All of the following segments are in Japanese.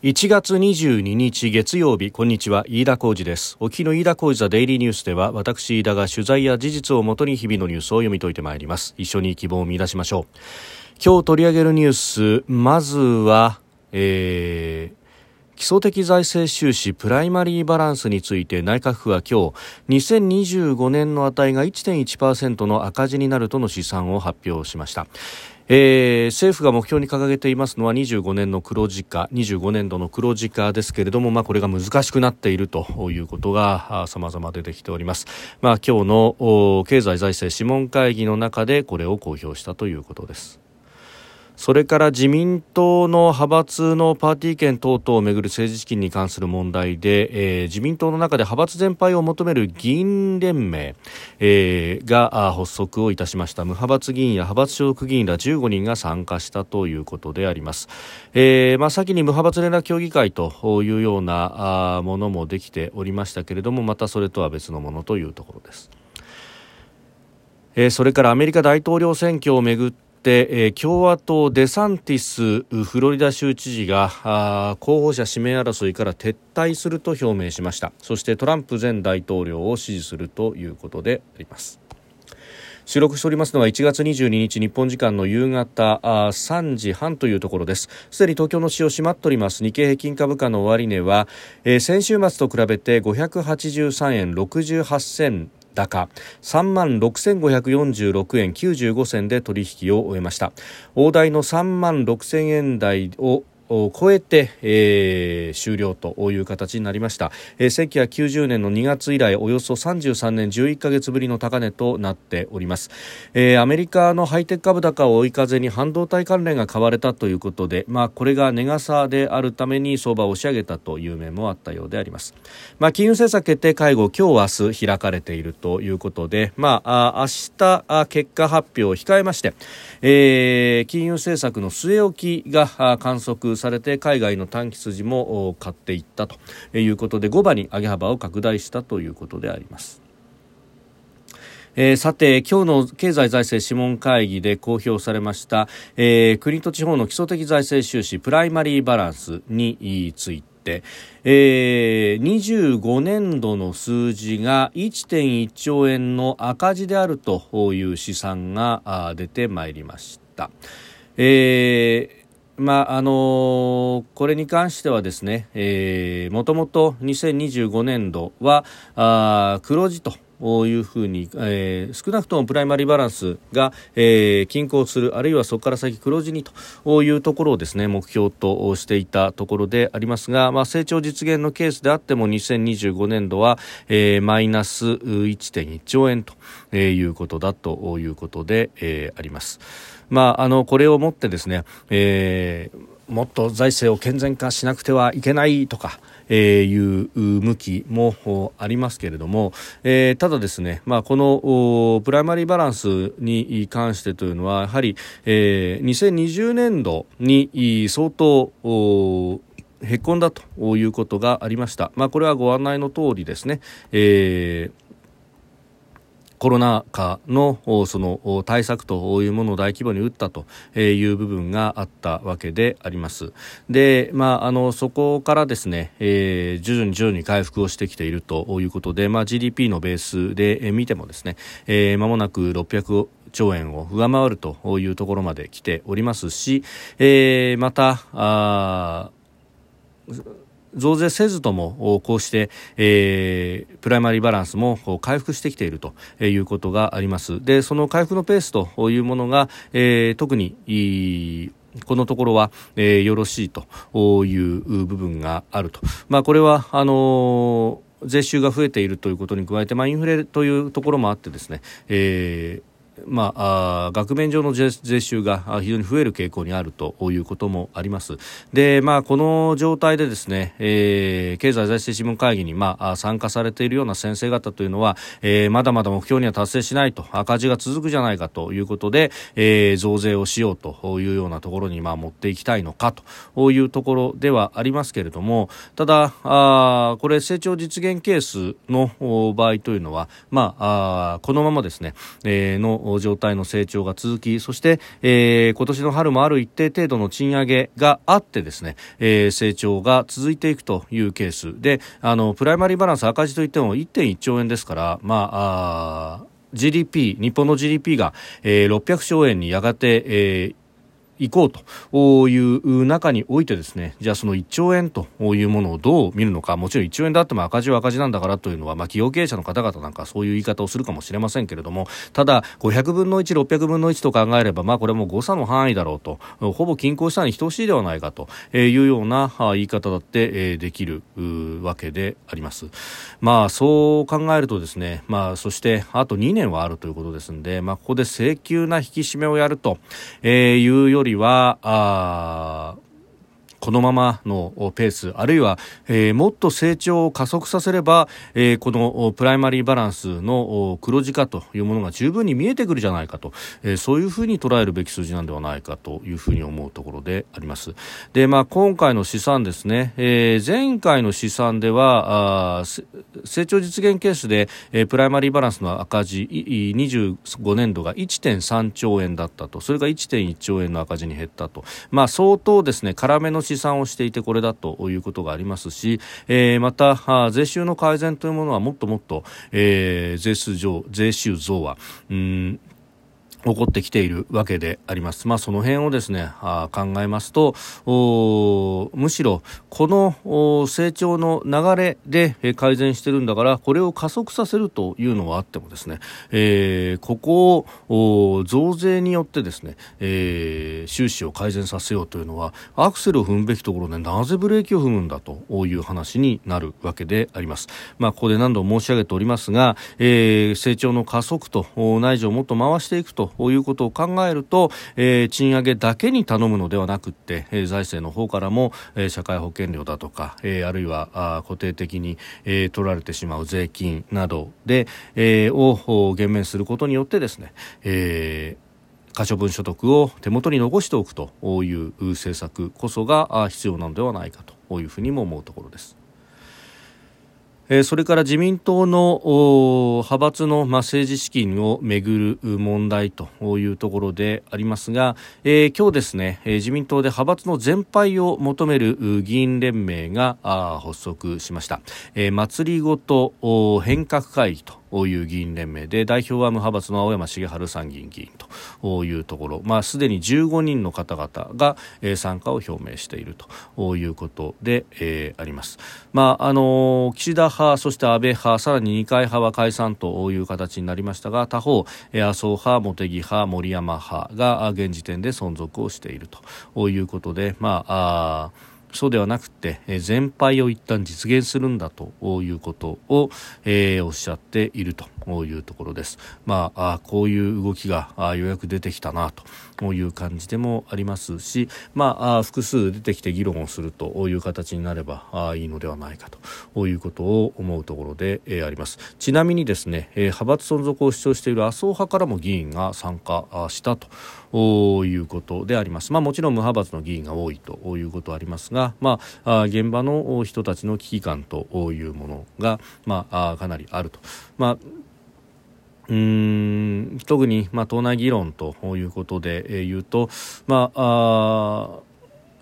1月22日月曜日こんにちは飯田浩二です。沖の飯田浩二ザデイリーニュースでは私飯田が取材や事実をもとに日々のニュースを読み解いてまいります。一緒に希望を見出しましょう。今日取り上げるニュースまずは、えー、基礎的財政収支プライマリーバランスについて内閣府は今日2025年の値が1.1%の赤字になるとの試算を発表しました。えー、政府が目標に掲げていますのは25年の黒字化25年度の黒字化ですけれども、まあ、これが難しくなっているということが様々出てきております、まあ、今日の経済財政諮問会議の中でこれを公表したということです。それから自民党の派閥のパーティー券等々をめぐる政治資金に関する問題で、えー、自民党の中で派閥全廃を求める議員連盟、えー、が発足をいたしました。無派閥議員や派閥所属議員ら15人が参加したということであります、えーまあ、先に無派閥連絡協議会というようなものもできておりましたけれどもまたそれとは別のものというところです。えそれからアメリカ大統領選挙をめぐって、えー、共和党デサンティスフロリダ州知事が候補者指名争いから撤退すると表明しました。そしてトランプ前大統領を支持するということであります。収録しておりますのは1月22日日本時間の夕方3時半というところです。すでに東京の市を閉まっております。日経平均株価の終値は、えー、先週末と比べて583円68銭高。3万6546円95銭で取引を終えました。大台の3万6000円台をを超えて、えー、終了という形になりました、えー、1990年の2月以来およそ33年11ヶ月ぶりの高値となっております、えー、アメリカのハイテク株高を追い風に半導体関連が買われたということで、まあ、これが値傘であるために相場を押し上げたという面もあったようであります、まあ、金融政策決定会合今日明日開かれているということで、まあ、あ明日結果発表を控えまして、えー、金融政策の据え置きが観測されて海外の短期筋も買っていったということで5番に上げ幅を拡大したということであります。えー、さて今日の経済財政諮問会議で公表されました、えー、国と地方の基礎的財政収支プライマリーバランスについて、えー、25年度の数字が1.1兆円の赤字であるという試算が出てまいりました。えーまああのー、これに関してはですね、えー、もともと2025年度はあ黒字というふうに、えー、少なくともプライマリーバランスが、えー、均衡するあるいはそこから先黒字にというところをですね目標としていたところでありますが、まあ、成長実現のケースであっても2025年度は、えー、マイナス1.1兆円ということだということで、えー、あります。まあ、あのこれをもってですね、えー、もっと財政を健全化しなくてはいけないとか、えー、いう向きもありますけれども、えー、ただですね、まあ、このプライマリーバランスに関してというのはやはり、えー、2020年度に相当へこんだということがありました。まあ、これはご案内の通りですね、えーコロナ禍のその対策というものを大規模に打ったという部分があったわけであります。で、まあ、あのそこからですね、えー、徐々に徐々に回復をしてきているということで、まあ、GDP のベースで見てもですね、えー、間もなく600兆円を上回るというところまで来ておりますし、えー、またあ増税せずともこうして、えー、プライマリーバランスも回復してきているということがあります。でその回復のペースというものが、えー、特にいこのところは、えー、よろしいという部分があると、まあ、これはあのー税収が増えているということに加えて、まあ、インフレというところもあってですね、えーまあ、あ額面上の税収が非常に増える傾向にあるということもあります。で、まあ、この状態でですね、えー、経済財政諮問会議に、まあ、参加されているような先生方というのは、えー、まだまだ目標には達成しないと、赤字が続くじゃないかということで、えー、増税をしようというようなところに、まあ、持っていきたいのかというところではありますけれども、ただ、あこれ、成長実現ケースの場合というのは、まあ、あこのままですね、えー、の状態の成長が続きそして、えー、今年の春もある一定程度の賃上げがあってですね、えー、成長が続いていくというケース。であのプライマリーバランス赤字といっても1.1兆円ですから、まあ、あ GDP 日本の GDP が、えー、600兆円にやがて、えー行こうという中においてですねじゃあその1兆円というものをどう見るのかもちろん1兆円であっても赤字は赤字なんだからというのは、まあ、企業経営者の方々なんかそういう言い方をするかもしれませんけれどもただ500分の1600分の1と考えれば、まあ、これも誤差の範囲だろうとほぼ均衡したに等しいではないかというような言い方だってできるわけであります。まあそう考えるとですね、まあ、そしてあと2年はあるということですので、まあ、ここで請求な引き締めをやるというよりはあこのままのペースあるいは、えー、もっと成長を加速させれば、えー、このプライマリーバランスの黒字化というものが十分に見えてくるじゃないかと、えー、そういうふうに捉えるべき数字なんではないかというふうに思うところであります。で、まあ、今回の試算ですね、えー、前回の試算ではあ成長実現ケースで、えー、プライマリーバランスの赤字25年度が1.3兆円だったと。それが1.1兆円の赤字に減ったと、まあ、相当ですね辛めの試算をしていてこれだということがありますし、えー、また税収の改善というものはもっともっと、えー、税数上税収増はうん起こってきているわけであります。まあ、その辺をですね、あ考えますと、むしろこの成長の流れで改善してるんだから、これを加速させるというのはあってもですね、えー、ここを増税によってですね、えー、収支を改善させようというのは、アクセルを踏むべきところでなぜブレーキを踏むんだという話になるわけであります。まあ、ここで何度も申し上げておりますが、えー、成長の加速と内需をもっと回していくとということを考えると、えー、賃上げだけに頼むのではなくて、えー、財政の方からも、えー、社会保険料だとか、えー、あるいはあ固定的に、えー、取られてしまう税金などで、えー、を減免することによってですね、えー可処分所得を手元に残しておくという政策こそが必要なのではないかというふうにも思うところです。えそれから自民党の派閥の、ま政治資金をめぐる問題というところでありますが、えー、今日ですね、え自民党で派閥の全廃を求める議員連盟が発足しました、えー、祭りごと変革会議という議員連盟で代表は無派閥の青山茂春参議院議員というところ、まあ、すでに15人の方々が、参加を表明しているということで、えー、あります、まああの、岸田派そして安倍派さらに二階派は解散という形になりましたが他方、麻生派茂木派森山派が現時点で存続をしているということでまああそうではなくて、え、全廃を一旦実現するんだということを、えー、おっしゃっているというところです。まあ、あこういう動きがあようやく出てきたなという感じでもありますし、まあ、あ複数出てきて議論をするという形になればあいいのではないかということを思うところで、えー、あります。ちなみにですね、えー、派閥存続を主張している麻生派からも議員が参加したということであります。まあ、もちろん無派閥の議員が多いということはありますが、まあ、現場の人たちの危機感というものが、まあ、かなりあると。まあうん特に、まあ、党内議論ということで、えー、言うと、まあ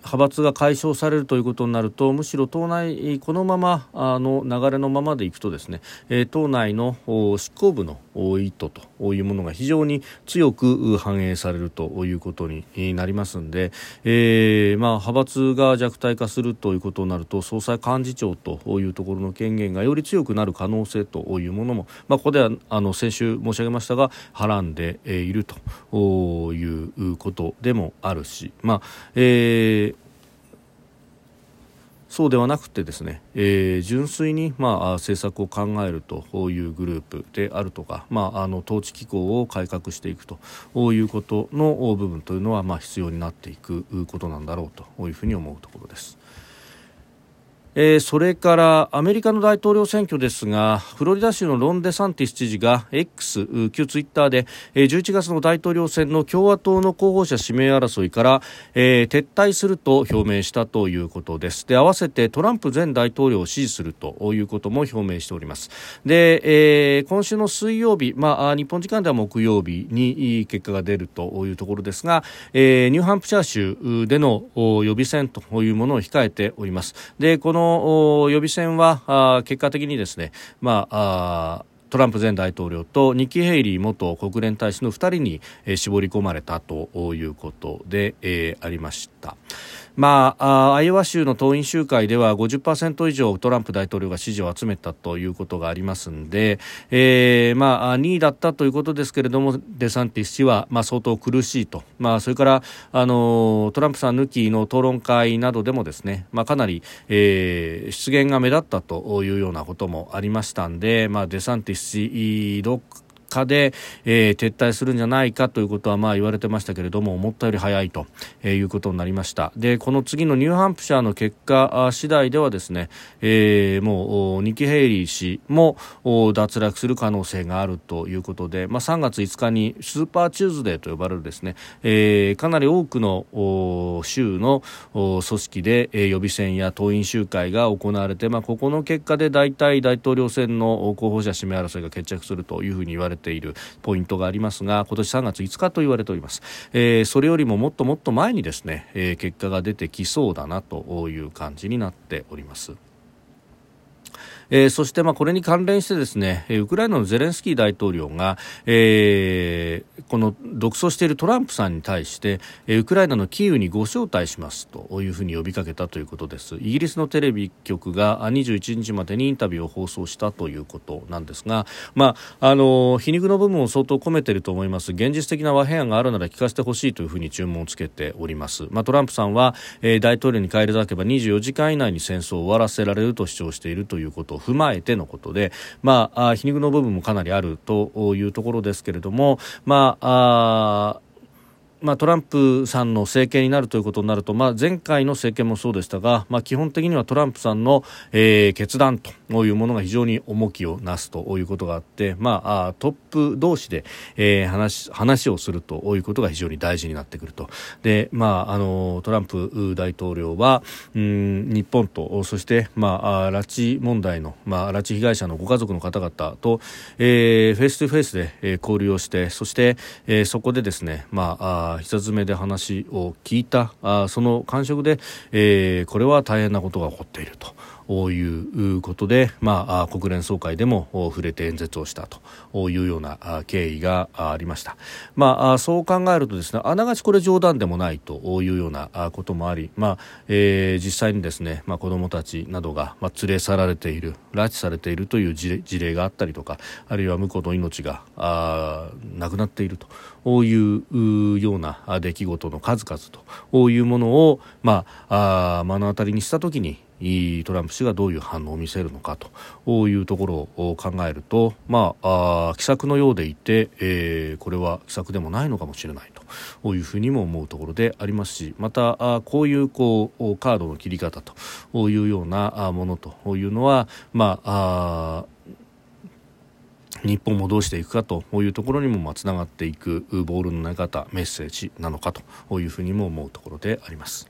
派閥が解消されるということになるとむしろ党内このままあの流れのままでいくとですね、え党内の執行部の意図というものが非常に強く反映されるということになりますので、えー、まあ、派閥が弱体化するということになると総裁幹事長というところの権限がより強くなる可能性というものも、まあ、ここではあの先週申し上げましたがはらんでいるということでもあるし、まあえーそうではなくてですね、えー、純粋に、まあ、政策を考えるというグループであるとか、まあ、あの統治機構を改革していくということの部分というのは、まあ、必要になっていくことなんだろうというふうに思うところです。えー、それからアメリカの大統領選挙ですがフロリダ州のロン・デサンティス知事が X 旧ツイッターで、えー、11月の大統領選の共和党の候補者指名争いから、えー、撤退すると表明したということです。で合わせてトランプ前大統領を支持するということも表明しております。で、えー、今週の水曜日、まあ、日本時間では木曜日に結果が出るというところですが、えー、ニューハンプシャー州での予備選というものを控えております。でこの予備選は結果的にですね、まあトランプ前大統領とニッキー・ヘイリー元国連大使の2人に、絞り込まれたということで、ありました。まあ、アイオワ州の党員集会では50%以上トランプ大統領が支持を集めたということがありますので、えー、まあ、2位だったということですけれどもデサンティス氏は、まあ、相当苦しいと、まあ、それからあのトランプさん抜きの討論会などでもですね、まあ、かなり、えー、出現が目立ったというようなこともありましたんで、まあ、デサンティス氏かで、えー、撤退するんじゃないかということはまあ言われてましたけれども思ったより早いと、えー、いうことになりました。でこの次のニューハンプシャーの結果次第ではですね、えー、もうニキ・ヘイリー氏も脱落する可能性があるということで、まあ、3月5日にスーパーチューズデーと呼ばれるですね、えー、かなり多くの州の組織で、えー、予備選や党員集会が行われて、まあ、ここの結果で大体大統領選の候補者指名争いが決着するというふうに言われているポイントがありますが今年3月5日と言われております、えー、それよりももっともっと前にですね、えー、結果が出てきそうだなという感じになっております。えー、そしてまあこれに関連してですねウクライナのゼレンスキー大統領が、えー、この独走しているトランプさんに対してウクライナのキーウにご招待しますというふうに呼びかけたということです。イギリスのテレビ局が21日までにインタビューを放送したということなんですが、まあ、あの皮肉の部分を相当込めていると思います。現実的な和平案があるなら聞かせてほしいというふうに注文をつけております、まあ、トランプさんは、えー、大統領に返り咲けば24時間以内に戦争を終わらせられると主張しているということを踏まえてのことで、まあ、皮肉の部分もかなりあるというところですけれども、まあ、あまあ、トランプさんの政権になるということになると、まあ、前回の政権もそうでしたが、まあ、基本的にはトランプさんの、えー、決断というものが非常に重きをなすということがあって、まあ、トップ同士で、えー、話話をするということが非常に大事になってくると。で、まあ、あのトランプ大統領はうん日本とそして、まあ、拉致問題の、まあ、拉致被害者のご家族の方々と、えー、フェイス2フェイスで、えー、交流をしてそして、えー、そこでですね、まあ久詰めで話を聞いたあその感触で、えー、これは大変なことが起こっていると。いうことで、まあ、国連総会でも触れて演説をしたというような経緯がありました、まあ、そう考えるとですねあながちこれ冗談でもないというようなこともあり、まあえー、実際にですね、まあ、子どもたちなどが、まあ、連れ去られている拉致されているという事例があったりとかあるいは婿の命があ亡くなっているというような出来事の数々というものを、まあ、あ目の当たりにしたときにトランプ氏がどういう反応を見せるのかというところを考えると、まあ、あ奇策のようでいて、えー、これは奇策でもないのかもしれないというふうにも思うところでありますしまたあこういうこうカードの切り方というようなものというのは、まあ、あ日本もどうしていくかというところにもつながっていくボールの投げ方メッセージなのかというふうにも思うところであります。